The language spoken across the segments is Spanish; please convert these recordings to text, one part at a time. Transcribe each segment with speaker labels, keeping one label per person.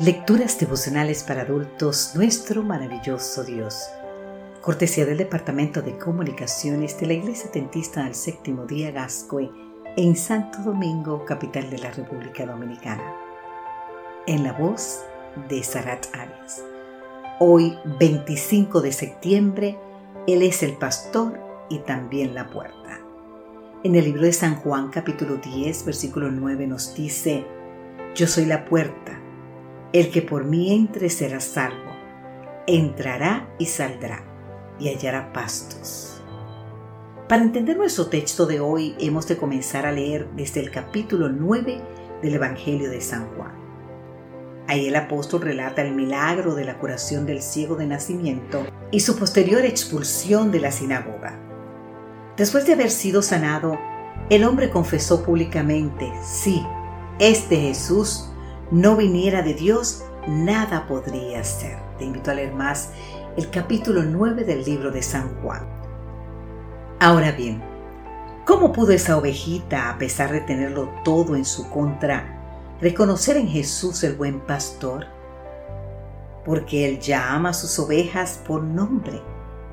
Speaker 1: Lecturas devocionales para adultos, nuestro maravilloso Dios. Cortesía del Departamento de Comunicaciones de la Iglesia Tentista del Séptimo Día Gascoy en Santo Domingo, capital de la República Dominicana. En la voz de Sarat Arias. Hoy, 25 de septiembre, Él es el pastor y también la puerta. En el libro de San Juan capítulo 10, versículo 9 nos dice, Yo soy la puerta el que por mí entre será salvo, entrará y saldrá y hallará pastos. Para entender nuestro texto de hoy hemos de comenzar a leer desde el capítulo 9 del Evangelio de San Juan. Ahí el apóstol relata el milagro de la curación del ciego de nacimiento y su posterior expulsión de la sinagoga. Después de haber sido sanado, el hombre confesó públicamente, sí, este Jesús no viniera de Dios, nada podría ser. Te invito a leer más el capítulo 9 del libro de San Juan. Ahora bien, ¿cómo pudo esa ovejita, a pesar de tenerlo todo en su contra, reconocer en Jesús el buen pastor? Porque Él llama a sus ovejas por nombre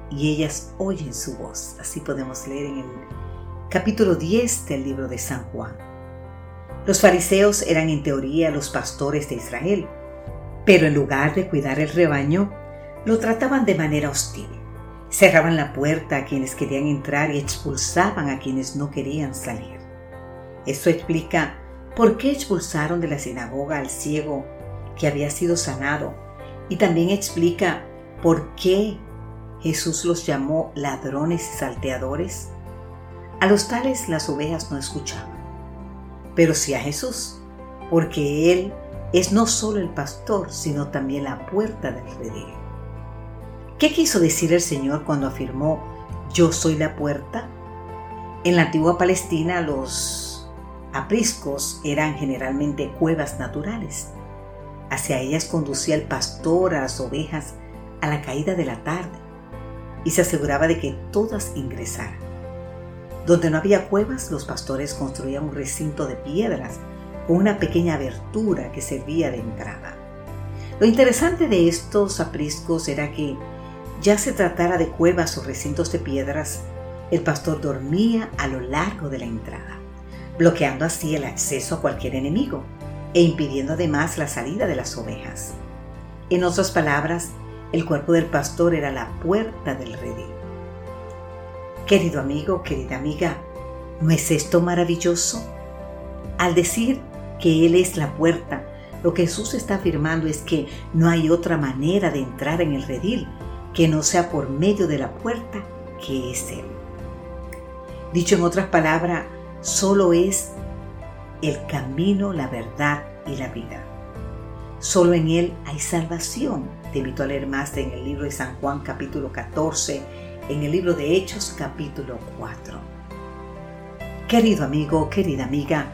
Speaker 1: y ellas oyen su voz. Así podemos leer en el capítulo 10 del libro de San Juan. Los fariseos eran en teoría los pastores de Israel, pero en lugar de cuidar el rebaño, lo trataban de manera hostil. Cerraban la puerta a quienes querían entrar y expulsaban a quienes no querían salir. Esto explica por qué expulsaron de la sinagoga al ciego que había sido sanado y también explica por qué Jesús los llamó ladrones y salteadores. A los tales las ovejas no escuchaban pero sí a Jesús, porque Él es no solo el pastor, sino también la puerta del redil. ¿Qué quiso decir el Señor cuando afirmó, yo soy la puerta? En la antigua Palestina los apriscos eran generalmente cuevas naturales. Hacia ellas conducía el pastor a las ovejas a la caída de la tarde y se aseguraba de que todas ingresaran. Donde no había cuevas, los pastores construían un recinto de piedras con una pequeña abertura que servía de entrada. Lo interesante de estos apriscos era que, ya se tratara de cuevas o recintos de piedras, el pastor dormía a lo largo de la entrada, bloqueando así el acceso a cualquier enemigo e impidiendo además la salida de las ovejas. En otras palabras, el cuerpo del pastor era la puerta del redil. Querido amigo, querida amiga, ¿no es esto maravilloso? Al decir que Él es la puerta, lo que Jesús está afirmando es que no hay otra manera de entrar en el redil que no sea por medio de la puerta que es Él. Dicho en otras palabras, solo es el camino, la verdad y la vida. Solo en Él hay salvación. Te invito a leer más en el libro de San Juan capítulo 14 en el libro de Hechos capítulo 4. Querido amigo, querida amiga,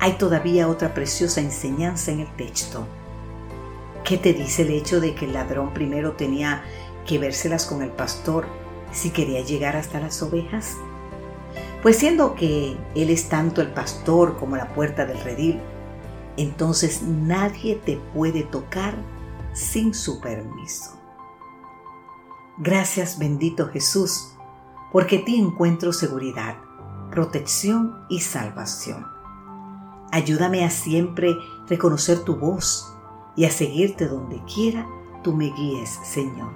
Speaker 1: hay todavía otra preciosa enseñanza en el texto. ¿Qué te dice el hecho de que el ladrón primero tenía que vérselas con el pastor si quería llegar hasta las ovejas? Pues siendo que Él es tanto el pastor como la puerta del redil, entonces nadie te puede tocar sin su permiso. Gracias bendito Jesús, porque ti encuentro seguridad, protección y salvación. Ayúdame a siempre reconocer tu voz y a seguirte donde quiera tú me guíes, Señor.